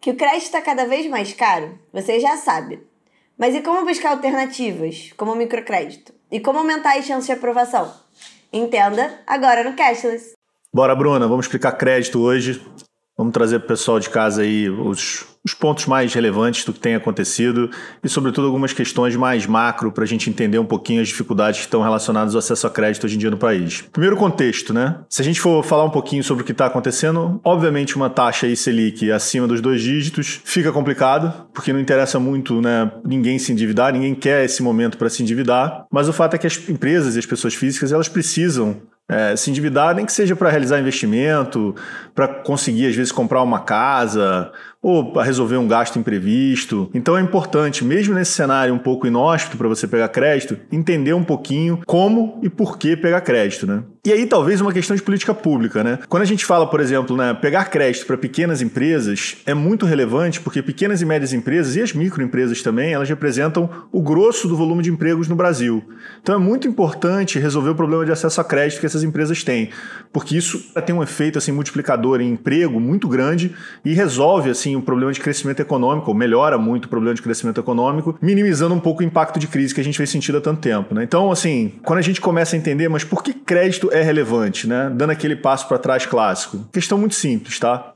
Que o crédito está cada vez mais caro, você já sabe. Mas e como buscar alternativas, como o microcrédito? E como aumentar as chances de aprovação? Entenda agora no Cashless. Bora, Bruna, vamos explicar crédito hoje. Vamos trazer para o pessoal de casa aí os, os pontos mais relevantes do que tem acontecido e, sobretudo, algumas questões mais macro para a gente entender um pouquinho as dificuldades que estão relacionadas ao acesso a crédito hoje em dia no país. Primeiro, contexto, né? Se a gente for falar um pouquinho sobre o que está acontecendo, obviamente uma taxa aí Selic acima dos dois dígitos fica complicado, porque não interessa muito né, ninguém se endividar, ninguém quer esse momento para se endividar, mas o fato é que as empresas e as pessoas físicas elas precisam é, se endividar, nem que seja para realizar investimento, para conseguir, às vezes, comprar uma casa ou para resolver um gasto imprevisto. Então é importante, mesmo nesse cenário um pouco inóspito para você pegar crédito, entender um pouquinho como e por que pegar crédito, né? E aí talvez uma questão de política pública, né? Quando a gente fala, por exemplo, né, pegar crédito para pequenas empresas é muito relevante porque pequenas e médias empresas e as microempresas também, elas representam o grosso do volume de empregos no Brasil. Então é muito importante resolver o problema de acesso a crédito que essas empresas têm, porque isso tem um efeito assim multiplicador em emprego muito grande e resolve assim o problema de crescimento econômico, ou melhora muito o problema de crescimento econômico, minimizando um pouco o impacto de crise que a gente vem sentindo há tanto tempo, né? Então, assim, quando a gente começa a entender, mas por que crédito é relevante, né? Dando aquele passo para trás clássico. Questão muito simples, tá?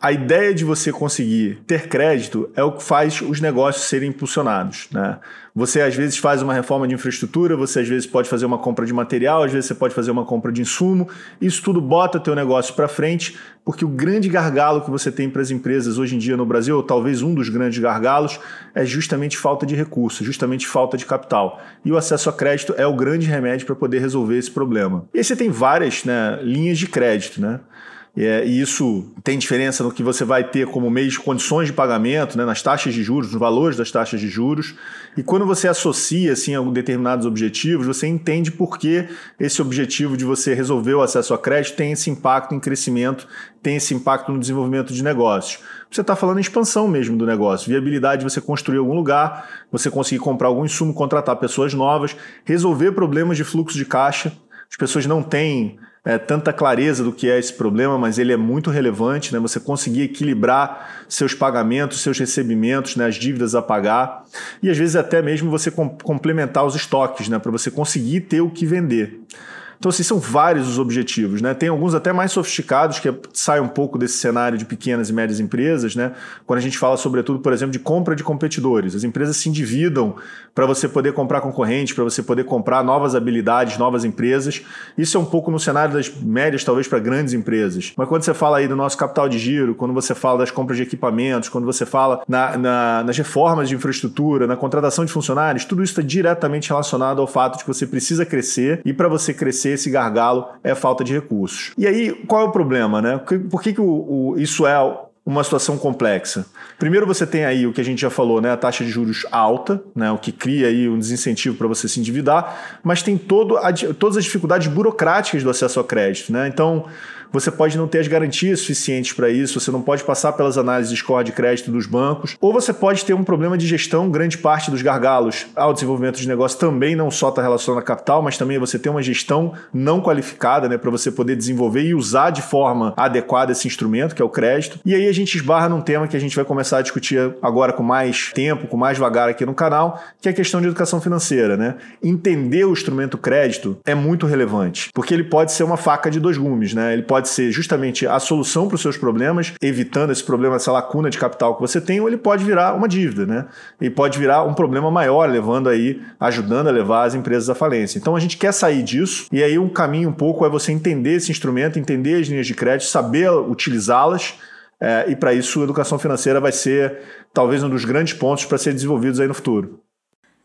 A ideia de você conseguir ter crédito é o que faz os negócios serem impulsionados. Né? Você às vezes faz uma reforma de infraestrutura, você às vezes pode fazer uma compra de material, às vezes você pode fazer uma compra de insumo. Isso tudo bota teu negócio para frente, porque o grande gargalo que você tem para as empresas hoje em dia no Brasil, ou talvez um dos grandes gargalos, é justamente falta de recursos, justamente falta de capital. E o acesso a crédito é o grande remédio para poder resolver esse problema. E aí você tem várias né, linhas de crédito, né? É, e isso tem diferença no que você vai ter como meio de condições de pagamento, né, nas taxas de juros, nos valores das taxas de juros. E quando você associa assim, a determinados objetivos, você entende por que esse objetivo de você resolver o acesso a crédito tem esse impacto em crescimento, tem esse impacto no desenvolvimento de negócios. Você está falando em expansão mesmo do negócio, viabilidade de você construir algum lugar, você conseguir comprar algum insumo, contratar pessoas novas, resolver problemas de fluxo de caixa. As pessoas não têm é, tanta clareza do que é esse problema, mas ele é muito relevante, né? Você conseguir equilibrar seus pagamentos, seus recebimentos, né? as dívidas a pagar e às vezes até mesmo você complementar os estoques, né? Para você conseguir ter o que vender. Então, assim, são vários os objetivos, né? Tem alguns até mais sofisticados que saem um pouco desse cenário de pequenas e médias empresas, né? Quando a gente fala, sobretudo, por exemplo, de compra de competidores. As empresas se endividam para você poder comprar concorrente, para você poder comprar novas habilidades, novas empresas. Isso é um pouco no cenário das médias, talvez, para grandes empresas. Mas quando você fala aí do nosso capital de giro, quando você fala das compras de equipamentos, quando você fala na, na, nas reformas de infraestrutura, na contratação de funcionários, tudo isso está diretamente relacionado ao fato de que você precisa crescer e para você crescer vencer esse gargalo é falta de recursos. E aí, qual é o problema, né? Por que, que o, o, isso é uma situação complexa. Primeiro você tem aí o que a gente já falou, né, a taxa de juros alta, né, o que cria aí um desincentivo para você se endividar, mas tem todo a, todas as dificuldades burocráticas do acesso ao crédito, né? Então, você pode não ter as garantias suficientes para isso, você não pode passar pelas análises de score de crédito dos bancos, ou você pode ter um problema de gestão, grande parte dos gargalos ao desenvolvimento de negócio também não só está relacionado a capital, mas também você tem uma gestão não qualificada, né, para você poder desenvolver e usar de forma adequada esse instrumento, que é o crédito. E aí a gente esbarra num tema que a gente vai começar a discutir agora com mais tempo, com mais vagar aqui no canal, que é a questão de educação financeira, né? Entender o instrumento crédito é muito relevante, porque ele pode ser uma faca de dois gumes, né? Ele pode pode ser justamente a solução para os seus problemas, evitando esse problema, essa lacuna de capital que você tem, ou ele pode virar uma dívida, né? E pode virar um problema maior, levando aí, ajudando a levar as empresas à falência. Então a gente quer sair disso, e aí um caminho um pouco é você entender esse instrumento, entender as linhas de crédito, saber utilizá-las. É, e para isso, a educação financeira vai ser talvez um dos grandes pontos para ser desenvolvidos aí no futuro.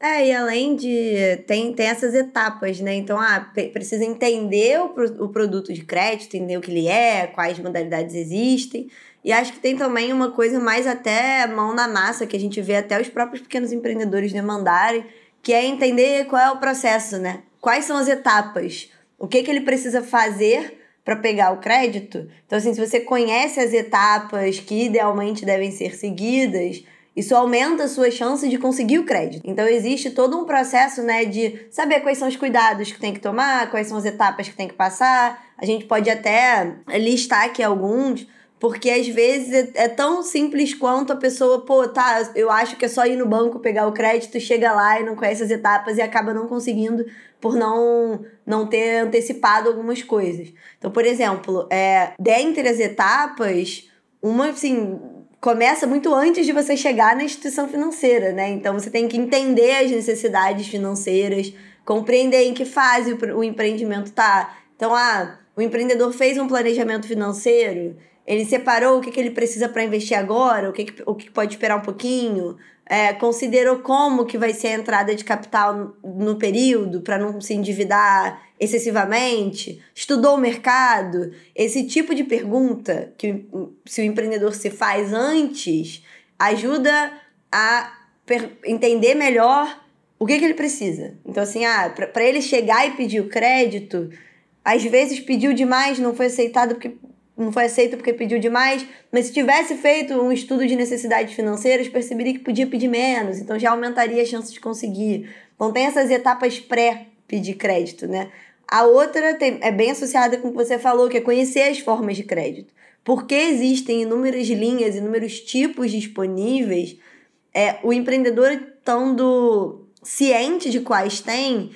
É, e além de. Tem, tem essas etapas, né? Então, ah, precisa entender o, o produto de crédito, entender o que ele é, quais modalidades existem. E acho que tem também uma coisa mais até mão na massa, que a gente vê até os próprios pequenos empreendedores demandarem, que é entender qual é o processo, né? Quais são as etapas? O que, que ele precisa fazer para pegar o crédito? Então, assim, se você conhece as etapas que idealmente devem ser seguidas, isso aumenta a sua chance de conseguir o crédito. Então existe todo um processo, né, de saber quais são os cuidados que tem que tomar, quais são as etapas que tem que passar. A gente pode até listar aqui alguns. Porque às vezes é, é, tão simples quanto a pessoa, pô, tá, eu acho que é só ir no banco pegar o crédito, chega lá e não conhece as etapas e acaba não conseguindo por não, não ter antecipado algumas coisas. Então, por exemplo, é, dentre as etapas, uma, assim, começa muito antes de você chegar na instituição financeira, né? Então, você tem que entender as necessidades financeiras, compreender em que fase o, empreendimento tá. Então, ah, o empreendedor fez um planejamento financeiro ele separou o que, que ele precisa para investir agora, o que, que, o que pode esperar um pouquinho, é, considerou como que vai ser a entrada de capital no período para não se endividar excessivamente, estudou o mercado. Esse tipo de pergunta que se o empreendedor se faz antes ajuda a entender melhor o que, que ele precisa. Então, assim, ah, para ele chegar e pedir o crédito, às vezes pediu demais, não foi aceitado porque não foi aceito porque pediu demais, mas se tivesse feito um estudo de necessidades financeiras, perceberia que podia pedir menos, então já aumentaria a chance de conseguir. Então tem essas etapas pré pedir crédito, né? A outra tem, é bem associada com o que você falou, que é conhecer as formas de crédito. Porque existem inúmeras linhas, inúmeros tipos disponíveis, é, o empreendedor estando ciente de quais tem,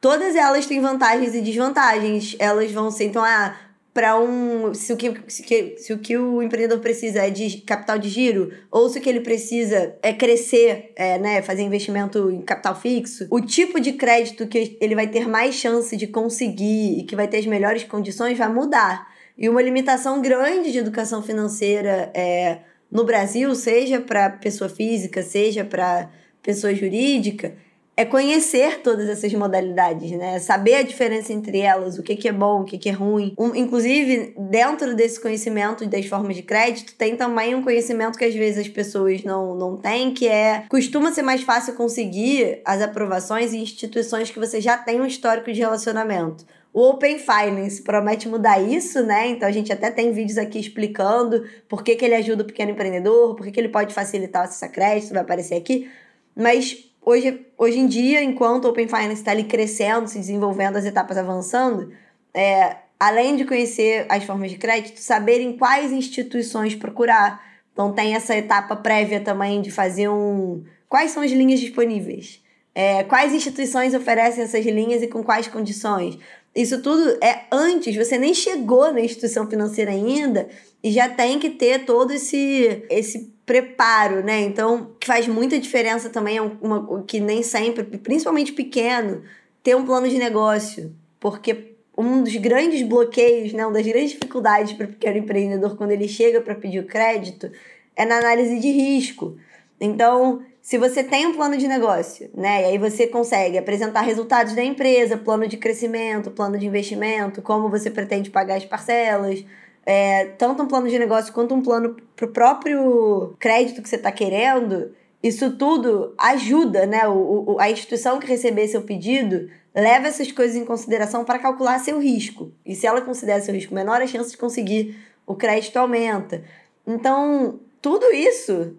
todas elas têm vantagens e desvantagens. Elas vão ser, então, ah, para um. Se o, que, se, que, se o que o empreendedor precisa é de capital de giro, ou se o que ele precisa é crescer, é, né, fazer investimento em capital fixo, o tipo de crédito que ele vai ter mais chance de conseguir e que vai ter as melhores condições vai mudar. E uma limitação grande de educação financeira é, no Brasil, seja para pessoa física, seja para pessoa jurídica, é conhecer todas essas modalidades, né? Saber a diferença entre elas, o que, que é bom, o que, que é ruim. Um, inclusive, dentro desse conhecimento das formas de crédito, tem também um conhecimento que às vezes as pessoas não, não têm, que é costuma ser mais fácil conseguir as aprovações em instituições que você já tem um histórico de relacionamento. O Open Finance promete mudar isso, né? Então a gente até tem vídeos aqui explicando por que, que ele ajuda o pequeno empreendedor, por que, que ele pode facilitar o acesso a crédito, vai aparecer aqui. Mas hoje, hoje em dia, enquanto o Open Finance está ali crescendo, se desenvolvendo, as etapas avançando, é, além de conhecer as formas de crédito, saber em quais instituições procurar. Então tem essa etapa prévia também de fazer um. Quais são as linhas disponíveis? É, quais instituições oferecem essas linhas e com quais condições? Isso tudo é antes, você nem chegou na instituição financeira ainda e já tem que ter todo esse, esse preparo, né? Então, que faz muita diferença também, é uma, que nem sempre, principalmente pequeno, ter um plano de negócio. Porque um dos grandes bloqueios, né, uma das grandes dificuldades para o pequeno empreendedor quando ele chega para pedir o crédito é na análise de risco. Então, se você tem um plano de negócio, né, e aí você consegue apresentar resultados da empresa, plano de crescimento, plano de investimento, como você pretende pagar as parcelas, é, tanto um plano de negócio quanto um plano para o próprio crédito que você está querendo, isso tudo ajuda, né? O, o, a instituição que receber seu pedido leva essas coisas em consideração para calcular seu risco. E se ela considera seu risco menor, a chance de conseguir o crédito aumenta. Então, tudo isso.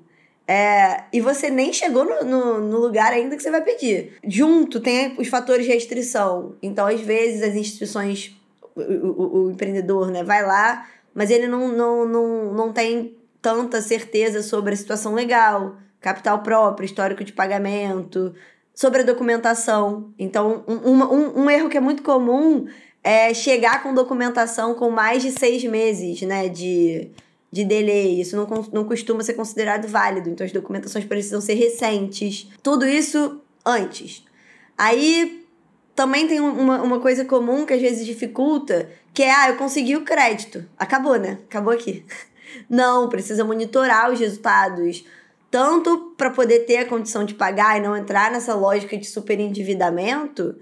É, e você nem chegou no, no, no lugar ainda que você vai pedir. Junto tem os fatores de restrição. Então, às vezes, as instituições o, o, o, empreendedor né, vai lá, mas ele não, não, não, não tem tanta certeza sobre a situação legal, capital próprio, histórico de pagamento, sobre a documentação. Então, um, um, um erro que é muito comum é chegar com documentação com mais de seis meses né, de, de delay. Isso não, não costuma ser considerado válido. Então, as documentações precisam ser recentes. Tudo isso antes. Aí também tem uma, uma coisa comum que às vezes dificulta, que é, ah, eu consegui o crédito. Acabou, né? Acabou aqui. Não, precisa monitorar os resultados, tanto para poder ter a condição de pagar e não entrar nessa lógica de superendividamento,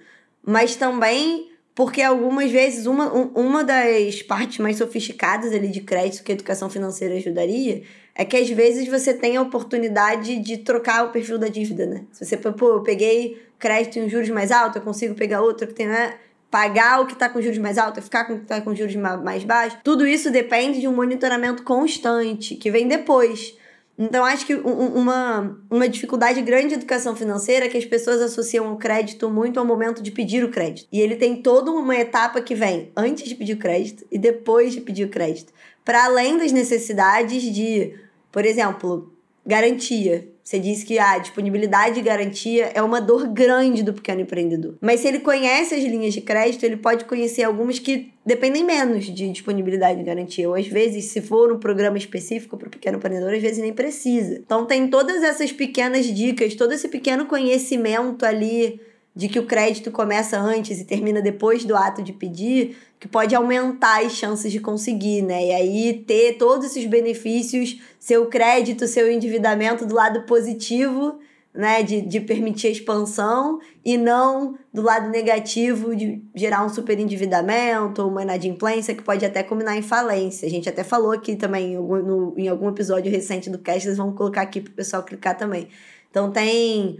mas também porque algumas vezes uma, uma das partes mais sofisticadas ali de crédito que a educação financeira ajudaria é que às vezes você tem a oportunidade de trocar o perfil da dívida, né? Se você, pô, eu peguei crédito em juros mais altos, eu consigo pegar outro que tem, né? Pagar o que está com juros mais altos, ficar com o que está com juros mais baixos. Tudo isso depende de um monitoramento constante, que vem depois. Então, acho que uma, uma dificuldade grande de educação financeira é que as pessoas associam o crédito muito ao momento de pedir o crédito. E ele tem toda uma etapa que vem antes de pedir o crédito e depois de pedir o crédito. Para além das necessidades de, por exemplo, garantia. Você disse que a disponibilidade e garantia é uma dor grande do pequeno empreendedor. Mas se ele conhece as linhas de crédito, ele pode conhecer algumas que dependem menos de disponibilidade e garantia. Ou às vezes, se for um programa específico para o pequeno empreendedor, às vezes nem precisa. Então tem todas essas pequenas dicas, todo esse pequeno conhecimento ali de que o crédito começa antes e termina depois do ato de pedir, que pode aumentar as chances de conseguir, né? E aí ter todos esses benefícios, seu crédito, seu endividamento do lado positivo, né? De, de permitir a expansão e não do lado negativo de gerar um super endividamento ou uma inadimplência que pode até culminar em falência. A gente até falou aqui também em algum, no, em algum episódio recente do Cashless, vamos colocar aqui para o pessoal clicar também. Então tem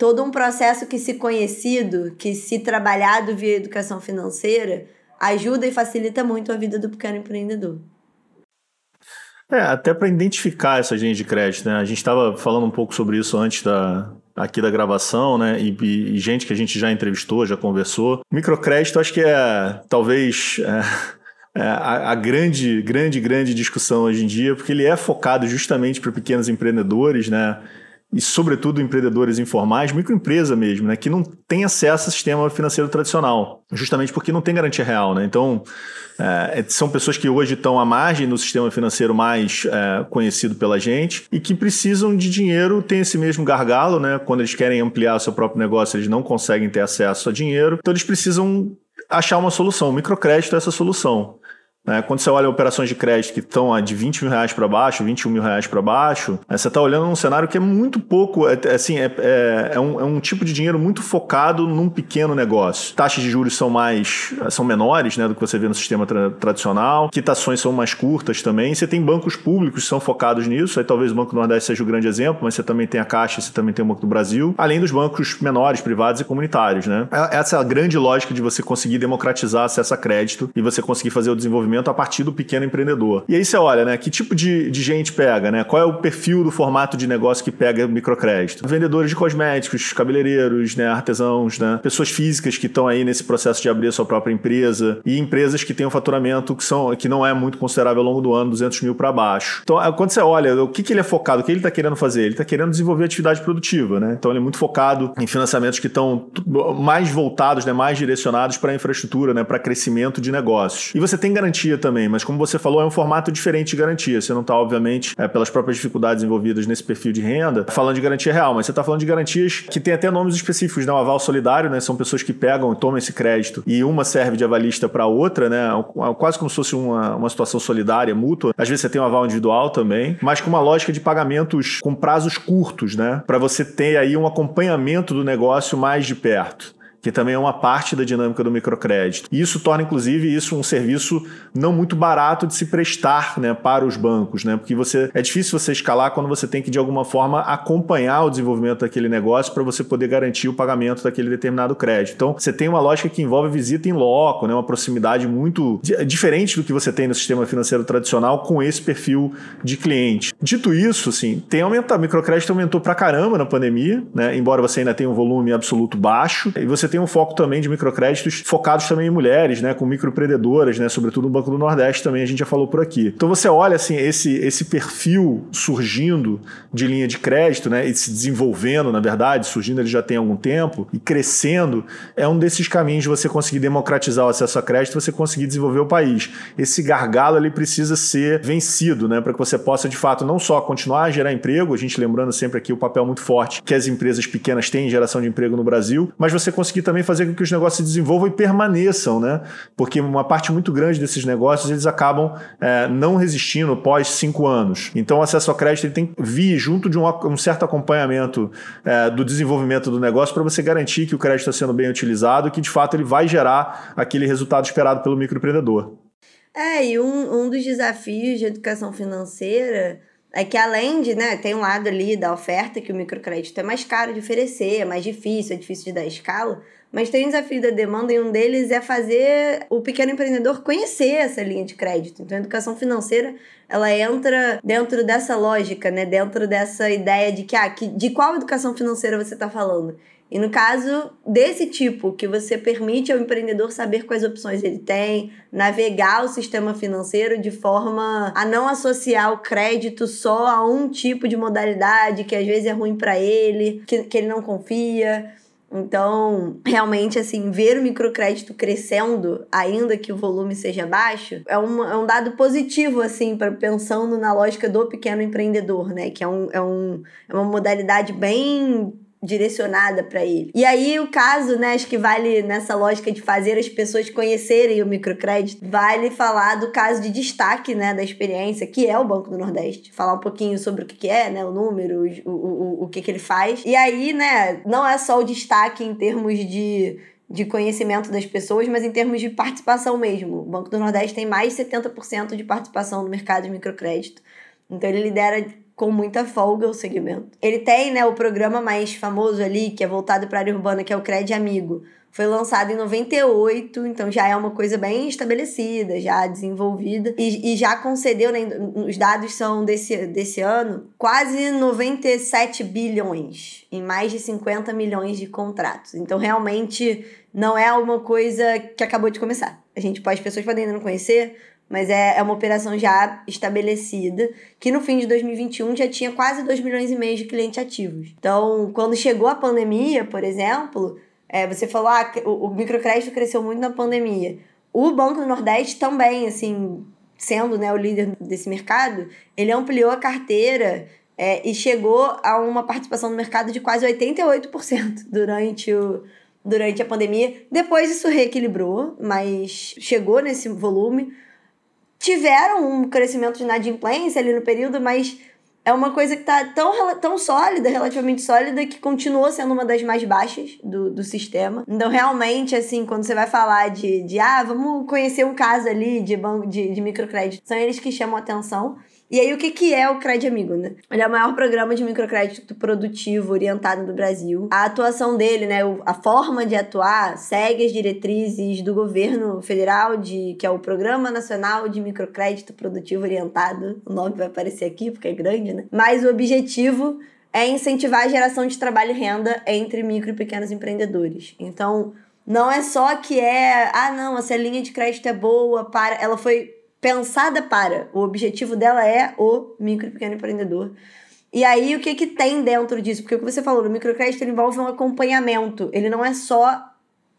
todo um processo que, se conhecido, que se trabalhado via educação financeira, ajuda e facilita muito a vida do pequeno empreendedor. É, até para identificar essa gente de crédito, né? A gente estava falando um pouco sobre isso antes da, aqui da gravação, né? E, e, gente que a gente já entrevistou, já conversou. Microcrédito, acho que é talvez é, é, a, a, grande, grande, grande discussão hoje em dia, porque ele é focado justamente para pequenos empreendedores, né? E, sobretudo, empreendedores informais, microempresa mesmo, né, que não tem acesso ao sistema financeiro tradicional, justamente porque não tem garantia real. Né? Então, é, são pessoas que hoje estão à margem do sistema financeiro mais é, conhecido pela gente e que precisam de dinheiro, tem esse mesmo gargalo, né? quando eles querem ampliar o seu próprio negócio, eles não conseguem ter acesso a dinheiro, então eles precisam achar uma solução. O microcrédito é essa solução. Né? Quando você olha operações de crédito que estão de 20 mil reais para baixo, 21 mil reais para baixo, né, você está olhando um cenário que é muito pouco, é, é, assim, é, é, é, um, é, um, tipo de dinheiro muito focado num pequeno negócio. Taxas de juros são mais, são menores né, do que você vê no sistema tra tradicional, quitações são mais curtas também. Você tem bancos públicos que são focados nisso, aí talvez o Banco do Nordeste seja o grande exemplo, mas você também tem a Caixa, você também tem o Banco do Brasil, além dos bancos menores, privados e comunitários. Né? É, essa é a grande lógica de você conseguir democratizar acesso a crédito e você conseguir fazer o desenvolvimento a partir do pequeno empreendedor. E aí você olha, né? Que tipo de, de gente pega, né? Qual é o perfil do formato de negócio que pega microcrédito? Vendedores de cosméticos, cabeleireiros, né? Artesãos, né? Pessoas físicas que estão aí nesse processo de abrir a sua própria empresa e empresas que têm um faturamento que, são, que não é muito considerável ao longo do ano, 200 mil para baixo. Então, é, quando você olha o que, que ele é focado, o que ele está querendo fazer? Ele está querendo desenvolver atividade produtiva, né? Então, ele é muito focado em financiamentos que estão mais voltados, né? mais direcionados para a infraestrutura, né? para crescimento de negócios. E você tem garantia garantia também, mas como você falou, é um formato diferente de garantia. Você não está, obviamente, é, pelas próprias dificuldades envolvidas nesse perfil de renda, falando de garantia real, mas você está falando de garantias que tem até nomes específicos, né? O aval solidário, né? São pessoas que pegam e tomam esse crédito e uma serve de avalista para outra, né? Quase como se fosse uma, uma situação solidária, mútua. Às vezes você tem um aval individual também, mas com uma lógica de pagamentos com prazos curtos, né? Para você ter aí um acompanhamento do negócio mais de perto que também é uma parte da dinâmica do microcrédito. E isso torna, inclusive, isso um serviço não muito barato de se prestar né, para os bancos, né? Porque você é difícil você escalar quando você tem que, de alguma forma, acompanhar o desenvolvimento daquele negócio para você poder garantir o pagamento daquele determinado crédito. Então, você tem uma lógica que envolve visita em loco, né, uma proximidade muito diferente do que você tem no sistema financeiro tradicional com esse perfil de cliente. Dito isso, assim, tem aumentado, o microcrédito aumentou pra caramba na pandemia, né? Embora você ainda tenha um volume absoluto baixo, e você tem um foco também de microcréditos focados também em mulheres, né, com microempreendedoras, né, sobretudo no Banco do Nordeste também a gente já falou por aqui. Então você olha assim esse esse perfil surgindo de linha de crédito, né, e se desenvolvendo, na verdade, surgindo ele já tem algum tempo e crescendo, é um desses caminhos de você conseguir democratizar o acesso a crédito, você conseguir desenvolver o país. Esse gargalo ele precisa ser vencido, né, para que você possa de fato não só continuar a gerar emprego, a gente lembrando sempre aqui o papel muito forte que as empresas pequenas têm em geração de emprego no Brasil, mas você conseguir também fazer com que os negócios se desenvolvam e permaneçam, né? Porque uma parte muito grande desses negócios eles acabam é, não resistindo pós cinco anos. Então, o acesso ao crédito ele tem que vir junto de um, um certo acompanhamento é, do desenvolvimento do negócio para você garantir que o crédito está sendo bem utilizado e que de fato ele vai gerar aquele resultado esperado pelo microempreendedor. É, e um, um dos desafios de educação financeira é que além de, né, tem um lado ali da oferta que o microcrédito é mais caro de oferecer, é mais difícil, é difícil de dar escala, mas tem um desafio da demanda e um deles é fazer o pequeno empreendedor conhecer essa linha de crédito. Então, a educação financeira, ela entra dentro dessa lógica, né? Dentro dessa ideia de que, ah, que, de qual educação financeira você está falando? E no caso desse tipo, que você permite ao empreendedor saber quais opções ele tem, navegar o sistema financeiro de forma a não associar o crédito só a um tipo de modalidade que às vezes é ruim para ele, que, que ele não confia. Então, realmente, assim, ver o microcrédito crescendo, ainda que o volume seja baixo, é um, é um dado positivo, assim, para pensando na lógica do pequeno empreendedor, né? Que é, um, é, um, é uma modalidade bem direcionada para ele. E aí o caso, né, acho que vale nessa lógica de fazer as pessoas conhecerem o microcrédito, vale falar do caso de destaque, né, da experiência, que é o Banco do Nordeste. Falar um pouquinho sobre o que é, né, o número, o, o, o que que ele faz. E aí, né, não é só o destaque em termos de de conhecimento das pessoas, mas em termos de participação mesmo. O Banco do Nordeste tem mais de 70% de participação no mercado de microcrédito. Então ele lidera com muita folga o segmento. Ele tem, né, o programa mais famoso ali, que é voltado para a área urbana, que é o Cred Amigo. Foi lançado em 98, então já é uma coisa bem estabelecida, já desenvolvida. E, e já concedeu, né, os dados são desse, desse ano, quase 97 bilhões em mais de 50 milhões de contratos. Então, realmente, não é uma coisa que acabou de começar. A gente as pessoas podem ainda não conhecer, mas é, é uma operação já estabelecida, que no fim de 2021 já tinha quase 2 milhões e meio de clientes ativos. Então, quando chegou a pandemia, por exemplo, é, você falou, ah, o, o microcrédito cresceu muito na pandemia. O Banco do Nordeste também, assim, sendo né, o líder desse mercado, ele ampliou a carteira é, e chegou a uma participação no mercado de quase 88% durante o, durante a pandemia. Depois isso reequilibrou, mas chegou nesse volume tiveram um crescimento de inadimplência ali no período, mas é uma coisa que está tão, tão sólida, relativamente sólida, que continuou sendo uma das mais baixas do, do sistema. Então, realmente, assim, quando você vai falar de, de ah, vamos conhecer um caso ali de, banco, de, de microcrédito, são eles que chamam atenção. E aí, o que, que é o Cred Amigo, né? Ele é o maior programa de microcrédito produtivo orientado no Brasil. A atuação dele, né, a forma de atuar, segue as diretrizes do governo federal, de, que é o Programa Nacional de Microcrédito Produtivo Orientado. O nome vai aparecer aqui porque é grande, né? Mas o objetivo é incentivar a geração de trabalho e renda entre micro e pequenos empreendedores. Então, não é só que é, ah, não, essa linha de crédito é boa para. Ela foi pensada para. O objetivo dela é o micro e pequeno empreendedor. E aí, o que, que tem dentro disso? Porque o que você falou, o microcrédito envolve um acompanhamento. Ele não é só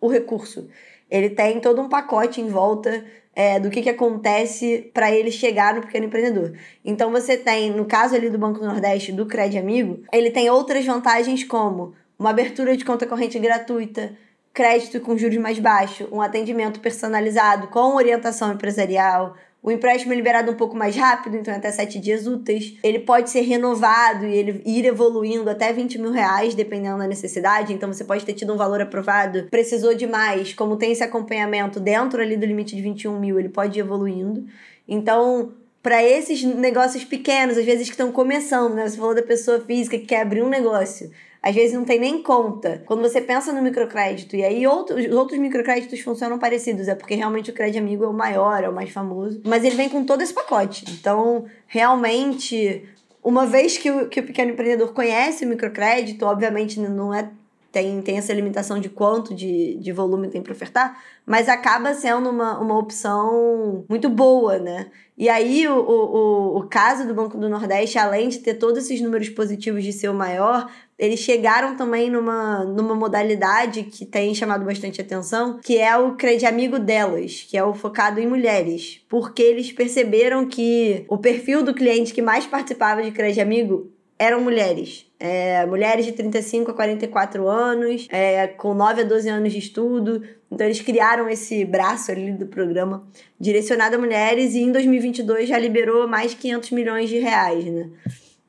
o recurso. Ele tem todo um pacote em volta é, do que, que acontece para ele chegar no pequeno empreendedor. Então, você tem, no caso ali do Banco do Nordeste, do Cred Amigo, ele tem outras vantagens como uma abertura de conta corrente gratuita, crédito com juros mais baixos, um atendimento personalizado com orientação empresarial, o empréstimo é liberado um pouco mais rápido, então até 7 dias úteis. Ele pode ser renovado e ele ir evoluindo até 20 mil reais, dependendo da necessidade. Então você pode ter tido um valor aprovado, precisou de mais. Como tem esse acompanhamento dentro ali do limite de 21 mil, ele pode ir evoluindo. Então, para esses negócios pequenos, às vezes que estão começando, né? Você falou da pessoa física que quer abrir um negócio às vezes não tem nem conta. Quando você pensa no microcrédito, e aí outros, os outros microcréditos funcionam parecidos, é porque realmente o crédito amigo é o maior, é o mais famoso, mas ele vem com todo esse pacote. Então, realmente, uma vez que o, que o pequeno empreendedor conhece o microcrédito, obviamente não é tem, tem essa limitação de quanto de, de volume tem para ofertar, mas acaba sendo uma, uma opção muito boa, né? E aí, o, o, o caso do Banco do Nordeste, além de ter todos esses números positivos de ser o maior, eles chegaram também numa, numa modalidade que tem chamado bastante atenção, que é o Crede Amigo delas, que é o focado em mulheres. Porque eles perceberam que o perfil do cliente que mais participava de Crede Amigo eram mulheres. É, mulheres de 35 a 44 anos, é, com 9 a 12 anos de estudo. Então, eles criaram esse braço ali do programa direcionado a mulheres e em 2022 já liberou mais de 500 milhões de reais, né?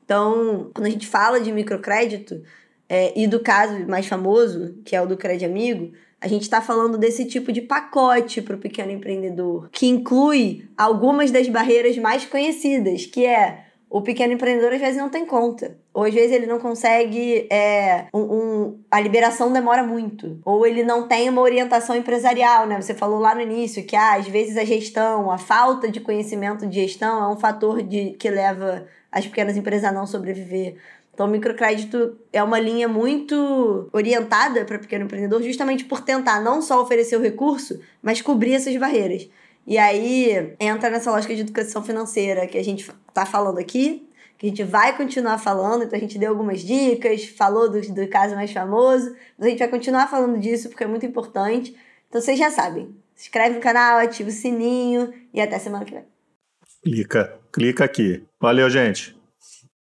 Então, quando a gente fala de microcrédito é, e do caso mais famoso, que é o do Crédito Amigo, a gente está falando desse tipo de pacote para o pequeno empreendedor, que inclui algumas das barreiras mais conhecidas, que é o pequeno empreendedor às vezes não tem conta. Ou às vezes ele não consegue. É, um, um, a liberação demora muito. Ou ele não tem uma orientação empresarial, né? Você falou lá no início que ah, às vezes a gestão, a falta de conhecimento de gestão é um fator de, que leva as pequenas empresas a não sobreviver. Então, o microcrédito é uma linha muito orientada para pequeno empreendedor, justamente por tentar não só oferecer o recurso, mas cobrir essas barreiras. E aí entra nessa lógica de educação financeira que a gente está falando aqui, que a gente vai continuar falando, então a gente deu algumas dicas, falou do, do caso mais famoso, mas a gente vai continuar falando disso porque é muito importante. Então vocês já sabem, se inscreve no canal, ativa o sininho e até semana que vem. Clica, clica aqui. Valeu, gente.